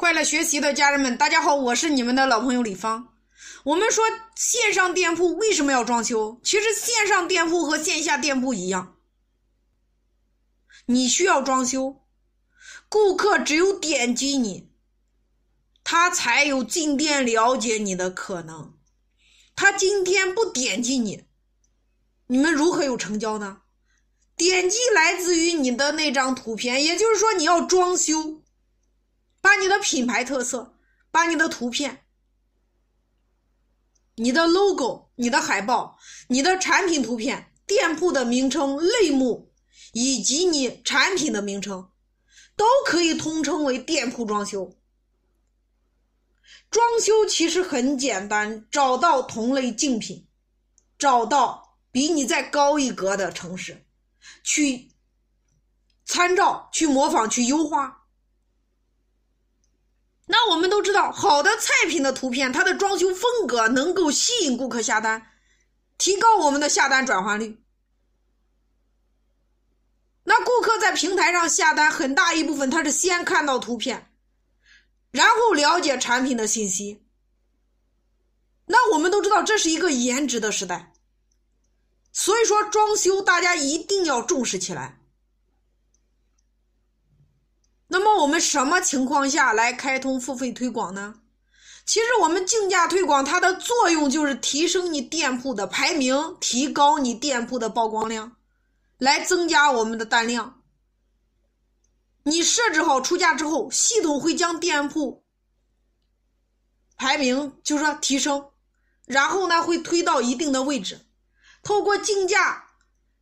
快乐学习的家人们，大家好，我是你们的老朋友李芳。我们说线上店铺为什么要装修？其实线上店铺和线下店铺一样，你需要装修，顾客只有点击你，他才有进店了解你的可能。他今天不点击你，你们如何有成交呢？点击来自于你的那张图片，也就是说你要装修，把你的品牌特色，把你的图片、你的 logo、你的海报、你的产品图片、店铺的名称、类目以及你产品的名称，都可以统称为店铺装修。装修其实很简单，找到同类竞品，找到比你再高一格的城市。去参照、去模仿、去优化。都知道，好的菜品的图片，它的装修风格能够吸引顾客下单，提高我们的下单转化率。那顾客在平台上下单，很大一部分他是先看到图片，然后了解产品的信息。那我们都知道，这是一个颜值的时代。所以说，装修大家一定要重视起来。那么，我们什么情况下来开通付费推广呢？其实，我们竞价推广它的作用就是提升你店铺的排名，提高你店铺的曝光量，来增加我们的单量。你设置好出价之后，系统会将店铺排名就是说提升，然后呢会推到一定的位置。透过竞价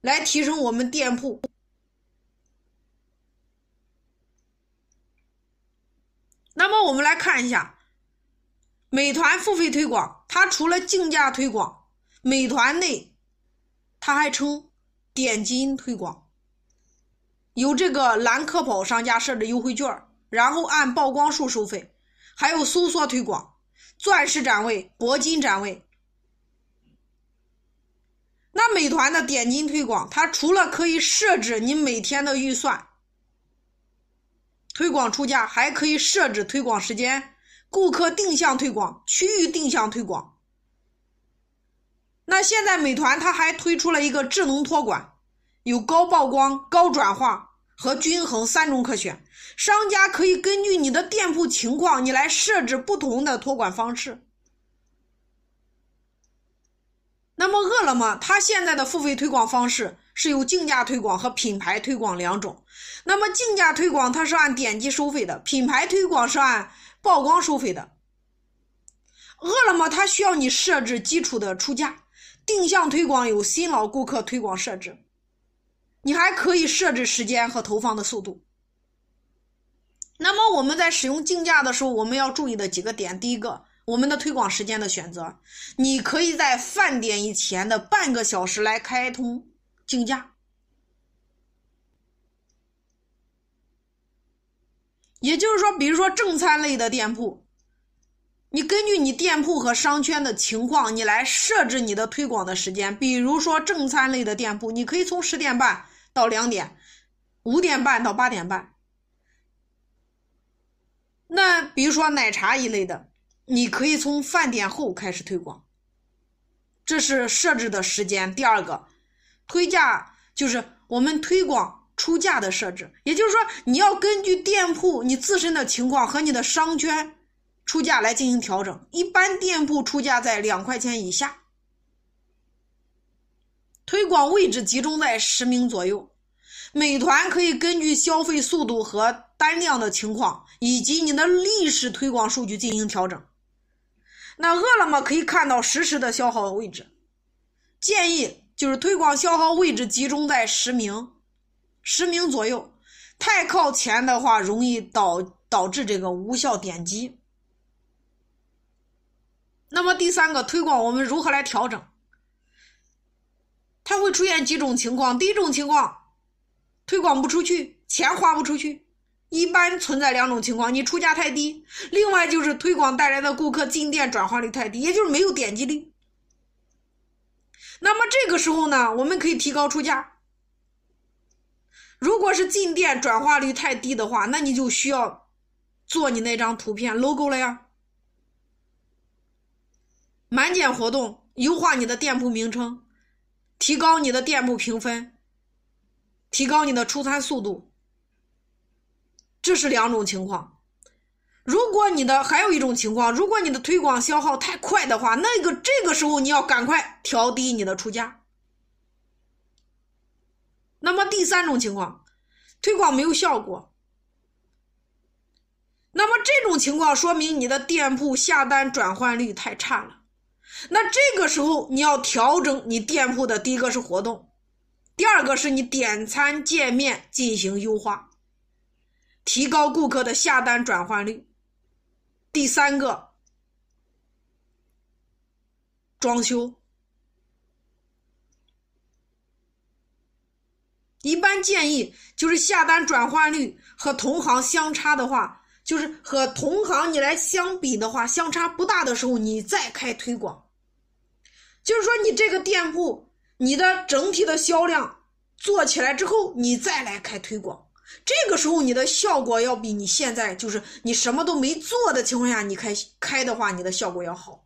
来提升我们店铺。那么我们来看一下，美团付费推广，它除了竞价推广，美团内它还称点金推广，有这个蓝客宝商家设置优惠券，然后按曝光数收费，还有搜索推广、钻石展位、铂金展位。那美团的点金推广，它除了可以设置你每天的预算，推广出价，还可以设置推广时间、顾客定向推广、区域定向推广。那现在美团它还推出了一个智能托管，有高曝光、高转化和均衡三种可选，商家可以根据你的店铺情况，你来设置不同的托管方式。那么，饿了么它现在的付费推广方式是有竞价推广和品牌推广两种。那么，竞价推广它是按点击收费的，品牌推广是按曝光收费的。饿了么它需要你设置基础的出价，定向推广有新老顾客推广设置，你还可以设置时间和投放的速度。那么我们在使用竞价的时候，我们要注意的几个点，第一个。我们的推广时间的选择，你可以在饭点以前的半个小时来开通竞价，也就是说，比如说正餐类的店铺，你根据你店铺和商圈的情况，你来设置你的推广的时间。比如说正餐类的店铺，你可以从十点半到两点，五点半到八点半。那比如说奶茶一类的。你可以从饭点后开始推广，这是设置的时间。第二个，推价就是我们推广出价的设置，也就是说，你要根据店铺你自身的情况和你的商圈出价来进行调整。一般店铺出价在两块钱以下，推广位置集中在十名左右。美团可以根据消费速度和单量的情况，以及你的历史推广数据进行调整。那饿了么可以看到实时的消耗位置，建议就是推广消耗位置集中在十名，十名左右，太靠前的话容易导导致这个无效点击。那么第三个推广我们如何来调整？它会出现几种情况，第一种情况，推广不出去，钱花不出去。一般存在两种情况：你出价太低，另外就是推广带来的顾客进店转化率太低，也就是没有点击率。那么这个时候呢，我们可以提高出价。如果是进店转化率太低的话，那你就需要做你那张图片 logo 了呀。满减活动，优化你的店铺名称，提高你的店铺评分，提高你的出餐速度，这是两种情况。如果你的还有一种情况，如果你的推广消耗太快的话，那个这个时候你要赶快调低你的出价。那么第三种情况，推广没有效果，那么这种情况说明你的店铺下单转换率太差了。那这个时候你要调整你店铺的第一个是活动，第二个是你点餐界面进行优化，提高顾客的下单转换率。第三个，装修。一般建议就是下单转换率和同行相差的话，就是和同行你来相比的话，相差不大的时候，你再开推广。就是说，你这个店铺，你的整体的销量做起来之后，你再来开推广，这个时候你的效果要比你现在就是你什么都没做的情况下，你开开的话，你的效果要好。